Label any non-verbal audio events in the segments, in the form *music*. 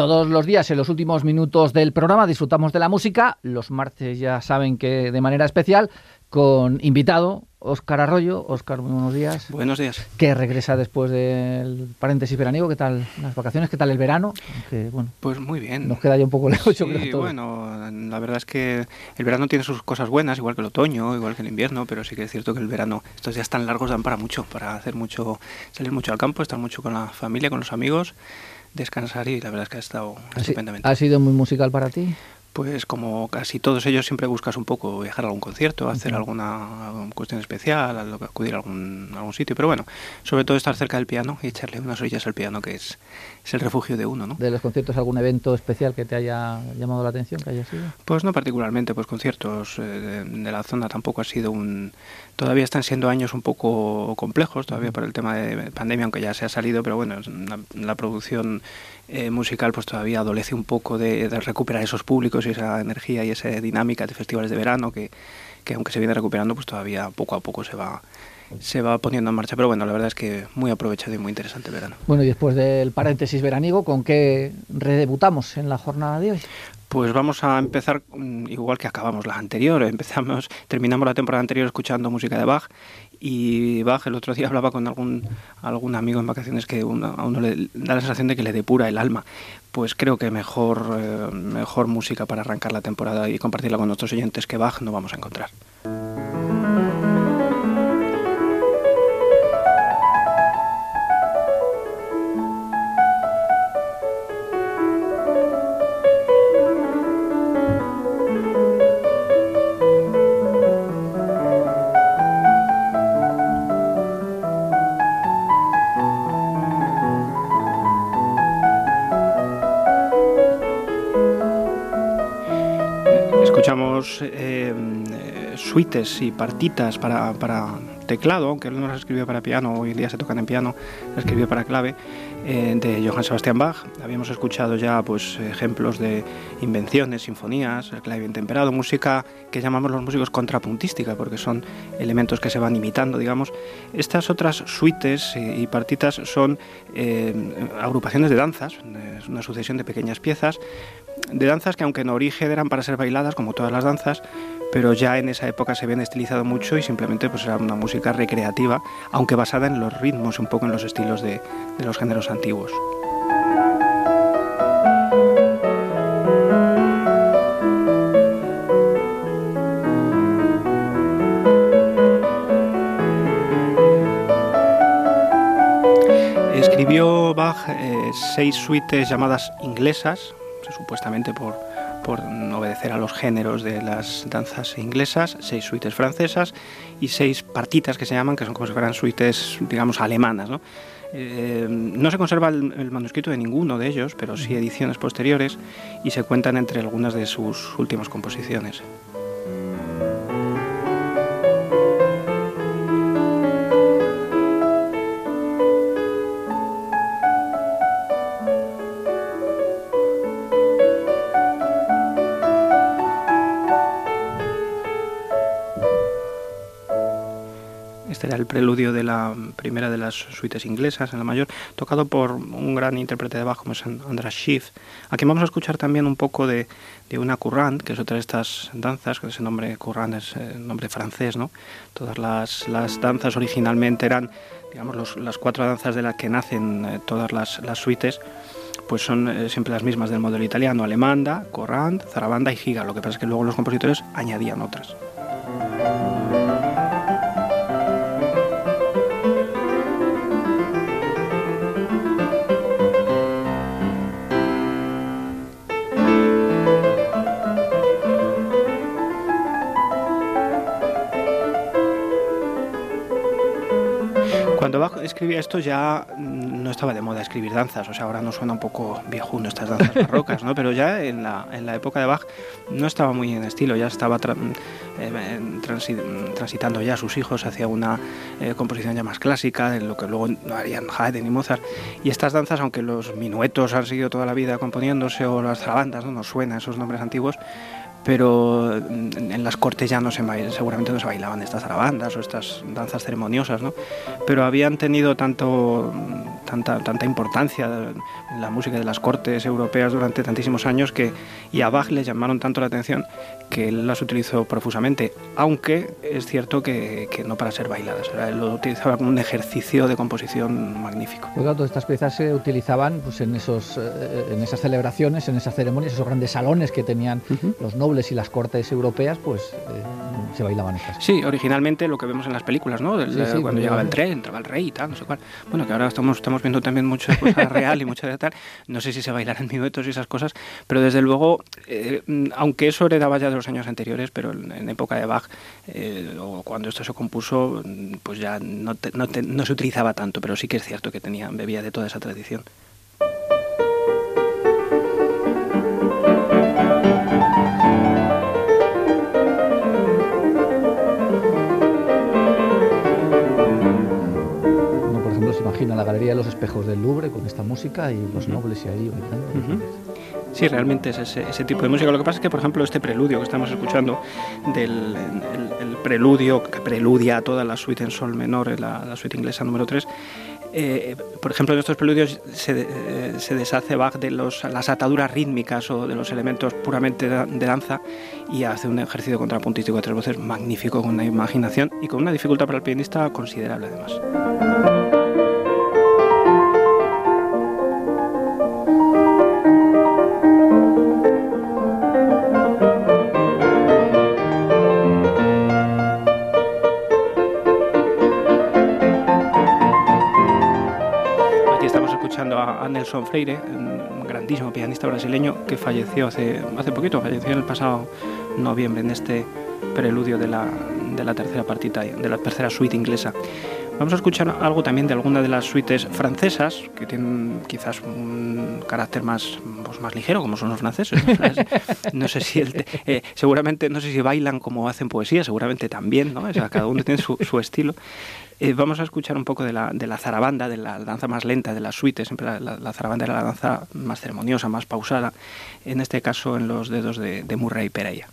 Todos los días, en los últimos minutos del programa, disfrutamos de la música. Los martes ya saben que de manera especial, con invitado, Óscar Arroyo. Óscar, muy buenos días. Buenos días. Que regresa después del paréntesis veraniego. ¿Qué tal las vacaciones? ¿Qué tal el verano? bueno, pues muy bien. Nos queda ya un poco lejos, sí, bueno, la verdad es que el verano tiene sus cosas buenas, igual que el otoño, igual que el invierno, pero sí que es cierto que el verano, estos días tan largos dan para mucho, para hacer mucho, salir mucho al campo, estar mucho con la familia, con los amigos descansar y la verdad es que ha estado estupendamente. ¿Ha sido muy musical para ti? Pues como casi todos ellos siempre buscas un poco viajar a algún concierto, hacer alguna cuestión especial, acudir a algún, algún sitio, pero bueno, sobre todo estar cerca del piano y echarle unas orillas al piano, que es, es el refugio de uno, ¿no? ¿De los conciertos algún evento especial que te haya llamado la atención, que haya sido? Pues no particularmente, pues conciertos eh, de, la zona tampoco ha sido un... Todavía están siendo años un poco complejos, todavía por el tema de pandemia, aunque ya se ha salido, pero bueno, la, producción eh, musical pues todavía adolece un poco de, recuperar esos públicos y esa energía y esa dinámica de festivales de verano que, que aunque se viene recuperando, pues todavía poco a poco se va se va poniendo en marcha. Pero bueno, la verdad es que muy aprovechado y muy interesante el verano. Bueno, y después del paréntesis veraniego, ¿con qué redebutamos en la jornada de hoy? Pues vamos a empezar mm, igual que acabamos la anterior. Empezamos, terminamos la temporada anterior escuchando música de Bach y Bach el otro día hablaba con algún algún amigo en vacaciones que a uno le da la sensación de que le depura el alma. Pues creo que mejor eh, mejor música para arrancar la temporada y compartirla con nuestros oyentes que Bach no vamos a encontrar. Eh, suites y partitas para, teclado, aunque él no las escribió para piano, hoy en día se tocan en piano, las escribió para clave, eh, de Johann Sebastian Bach. Habíamos escuchado ya pues, ejemplos de invenciones, sinfonías, el clave bien temperado, música que llamamos los músicos contrapuntística, porque son elementos que se van imitando, digamos. Estas otras suites y partitas son eh, agrupaciones de danzas, es una sucesión de pequeñas piezas de danzas que aunque en origen eran para ser bailadas, como todas las danzas, pero ya en esa época se habían estilizado mucho y simplemente pues era una música recreativa, aunque basada en los ritmos, un poco en los estilos de, los géneros antiguos. Escribió Bach eh, seis suites llamadas inglesas, supuestamente por, por obedecer a los géneros de las danzas inglesas, seis suites francesas y seis partitas que se llaman, que son como si fueran suites, digamos, alemanas. ¿no? Eh, no se conserva el, manuscrito de ninguno de ellos, pero sí ediciones posteriores y se cuentan entre algunas de sus últimas composiciones. Preludio de la primera de las suites inglesas, en la mayor, tocado por un gran intérprete de Bach como es András Schiff. Aquí vamos a escuchar también un poco de, de una courant, que es otra de estas danzas, que ese nombre courant es eh, nombre francés, ¿no? Todas las, las danzas originalmente eran, digamos, las cuatro danzas de las que nacen eh, todas las, las suites, pues son eh, siempre las mismas del modelo italiano, alemanda, courant, zarabanda y giga. Lo que pasa es que luego los compositores añadían otras. Escribía esto ya no estaba de moda escribir danzas, o sea, ahora no suena un poco viejuno estas danzas barrocas, ¿no? Pero ya en la, en la época de Bach no estaba muy en estilo, ya estaba eh, transitando ya sus hijos hacia una eh, composición ya más clásica, de lo que luego harían Haydn y Mozart. Y estas danzas, aunque los minuetos han seguido toda la vida componiéndose o las zarabandas, ¿no? Nos suenan esos nombres antiguos, pero en las cortes ya no se seguramente no se bailaban estas zarabandas o estas danzas ceremoniosas, ¿no? Pero habían tenido tanto tanta, tanta importancia en la música de las cortes europeas durante tantísimos años que, y a Bach le llamaron tanto la atención que él las utilizó profusamente, aunque es cierto que, que no para ser bailadas, él lo utilizaba como un ejercicio de composición magnífico. Pues todas estas piezas se utilizaban pues, en, esos, eh, en esas celebraciones, en esas ceremonias, esos grandes salones que tenían los nobles y las cortes europeas, pues eh, se bailaban estas. Sí, originalmente lo que vemos en las películas, ¿no? cuando llegaba el tren, entraba el rey y tal, no sé cuál. Bueno, que ahora estamos, estamos viendo también mucha cosa *laughs* real y mucha de tal. No sé si se bailarán minuetos y esas cosas, pero desde luego, eh, aunque eso heredaba ya de los años anteriores, pero en, época de Bach, eh, o cuando esto se compuso, pues ya no, no, no se utilizaba tanto, pero sí que es cierto que tenía, bebía de toda esa tradición. Imagina la galería de los espejos del Louvre con esta música y los nobles y ahí Sí, realmente es ese, tipo de música. Lo que pasa es que, por ejemplo, este preludio que estamos escuchando, del el, preludio que preludia toda la suite en sol menor, la, la suite inglesa número 3, eh, por ejemplo, en estos preludios se, eh, se deshace Bach de los, las ataduras rítmicas o de los elementos puramente de, danza y hace un ejercicio contrapuntístico de tres voces magnífico, con una imaginación y con una dificultad para el pianista considerable además. Nelson Freire, un grandísimo pianista brasileño que falleció hace, hace poquito, falleció en el pasado noviembre en este preludio de la, de la tercera partita, de la tercera suite inglesa. Vamos a escuchar algo también de alguna de las suites francesas, que tienen quizás un carácter más, pues más ligero, como son los franceses. No *laughs* sé si eh, seguramente, no sé si bailan como hacen poesía, seguramente también, ¿no? cada uno tiene su, su estilo. Eh, vamos a escuchar un poco de la, de la zarabanda, de la danza más lenta, de la suite. Siempre la, zarabanda era la danza más ceremoniosa, más pausada. En este caso, en los dedos de, de Murray Pereira.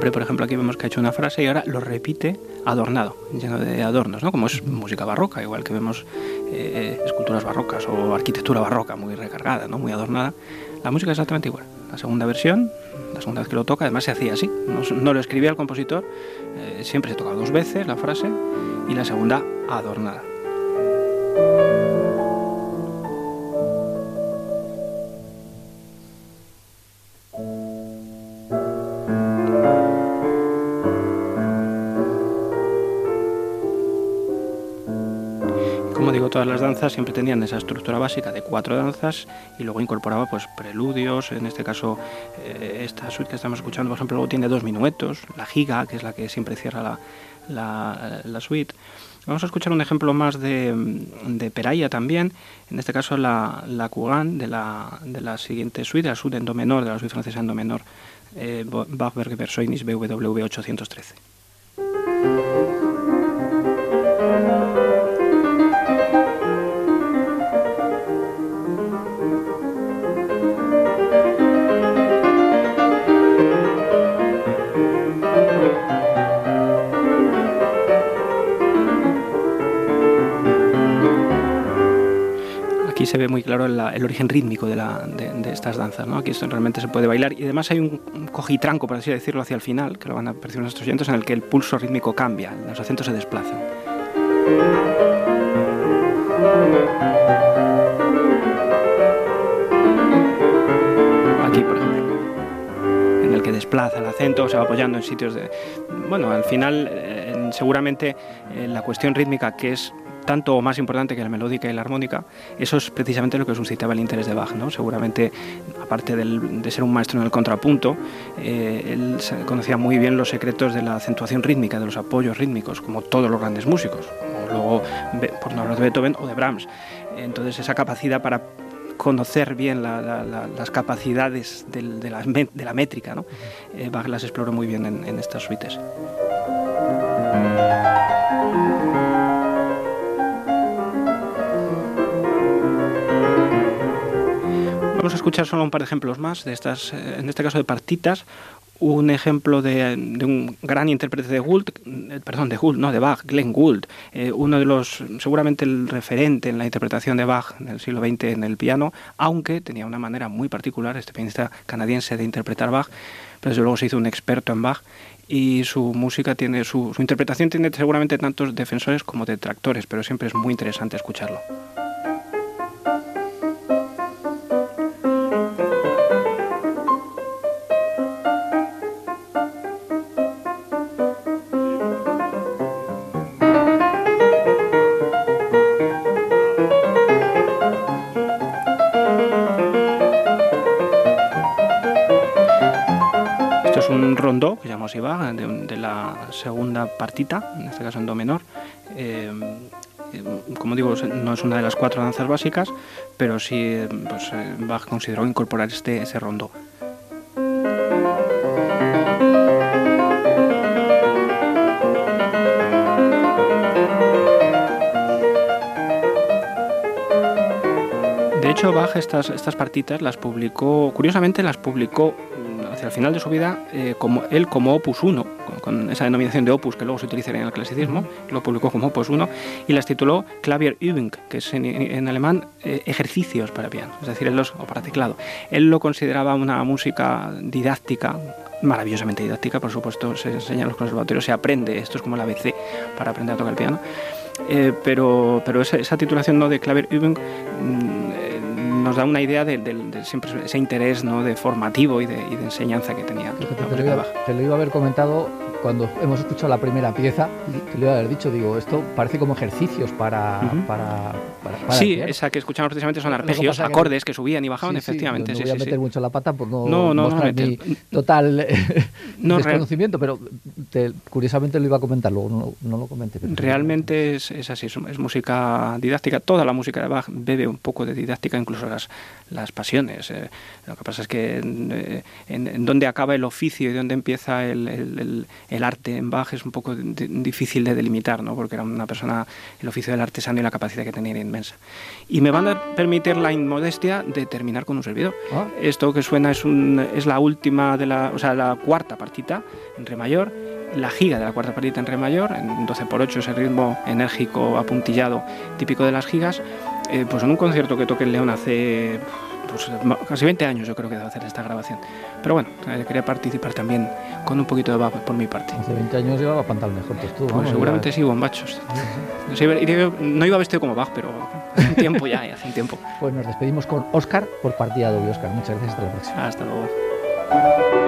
Por ejemplo, aquí vemos que ha hecho una frase y ahora lo repite adornado, lleno de adornos, ¿no? Como es música barroca, igual que vemos eh, esculturas barrocas o arquitectura barroca muy recargada, ¿no? Muy adornada. La música es exactamente igual. La segunda versión, la segunda vez que lo toca, además se hacía así. No, lo escribía el compositor, eh, siempre se tocaba dos veces la frase y la segunda adornada. Danzas siempre tenían esa estructura básica de cuatro danzas y luego incorporaba pues preludios, en este caso eh, esta suite que estamos escuchando, por ejemplo, luego tiene dos minuetos, la giga, que es la que siempre cierra la, la, suite. Vamos a escuchar un ejemplo más de, de Peraya también, en este caso la, la de la, de la siguiente suite, la suite en do menor, de la suite francesa en do menor, eh, Bachberg Versoinis BWV 813. Se ve muy claro el origen rítmico de, estas danzas. ¿no? Aquí realmente se puede bailar y además hay un, cojitranco, por así decirlo, hacia el final, que lo van a percibir nuestros oyentes, en el que el pulso rítmico cambia, los acentos se desplazan. Aquí, por ejemplo, en el que desplaza el acento, se va apoyando en sitios de... Bueno, al final, eh, seguramente eh, la cuestión rítmica, que es tanto o más importante que la melódica y la armónica, eso es precisamente lo que suscitaba el interés de Bach. ¿no? Seguramente, aparte de ser un maestro en el contrapunto, eh, él conocía muy bien los secretos de la acentuación rítmica, de los apoyos rítmicos, como todos los grandes músicos, como luego, por no hablar de Beethoven o de Brahms. Entonces esa capacidad para conocer bien las capacidades de, la, métrica, ¿no? Eh, Bach las exploró muy bien en estas suites. Escuchar solo un par de ejemplos más de estas, eh, en este caso de partitas. Un ejemplo de, un gran intérprete de Gould, eh, perdón, de Gould, no, de Bach, Glenn Gould, eh, uno de los, seguramente el referente en la interpretación de Bach del siglo XX en el piano, aunque tenía una manera muy particular, este pianista canadiense, de interpretar Bach, pero desde luego se hizo un experto en Bach y su música tiene, su interpretación tiene seguramente tantos defensores como detractores, pero siempre es muy interesante escucharlo. De, la segunda partita, en este caso en do menor. Eh, eh, como digo, no es una de las cuatro danzas básicas, pero sí pues, eh, Bach consideró incorporar este, ese rondo. De hecho, Bach estas, estas partitas las publicó, curiosamente las publicó al final de su vida, eh, como, él como Opus 1, con, esa denominación de Opus que luego se utilizaría en el clasicismo, lo publicó como Opus 1 y las tituló Klavierübung, que es en, alemán eh, ejercicios para piano, es decir, él los, o para teclado. Él lo consideraba una música didáctica, maravillosamente didáctica, por supuesto, se enseña en los conservatorios, se aprende, esto es como la ABC para aprender a tocar el piano. Eh, pero, pero esa, esa, titulación ¿no? de Klavierübung nos da una idea de, siempre ese interés ¿no? de formativo y de, enseñanza que tenía. te, lo iba, a haber comentado cuando hemos escuchado la primera pieza, te lo iba a haber dicho, digo, esto parece como ejercicios para... para, sí, esa que escuchamos precisamente son arpegios, acordes que, subían y bajaban, efectivamente. no, voy a meter mucho la pata por no, mostrar mi total eh, desconocimiento, pero curiosamente lo iba a comentar, luego no, lo comenté. Realmente es, así, es, música didáctica, toda la música de Bach bebe un poco de didáctica, incluso las, las pasiones. Eh. Lo que pasa es que eh, en, en, dónde acaba el oficio y dónde empieza el el arte en Bach es un poco difícil de delimitar, ¿no? porque era una persona, el oficio del artesano y la capacidad que tenía era inmensa. Y me van a permitir la inmodestia de terminar con un servidor. Ah. Esto que suena es, un, es la última, de la, o sea, la cuarta partita en re mayor, la giga de la cuarta partita en re mayor, en 12 por 8 ese ritmo enérgico, apuntillado, típico de las gigas, eh, pues en un concierto que toqué en León hace pues, casi 20 años yo creo que debe hacer esta grabación. Pero bueno, eh, quería participar también con un poquito de Bach por mi parte. Hace 20 años llevaba pantalones cortos tú. Pues seguramente sí, bombachos. No iba vestido como Bach, pero hace un tiempo ya, hace un tiempo. Pues nos despedimos con Oscar por partida doble, Oscar. Muchas gracias, hasta la próxima. Hasta luego.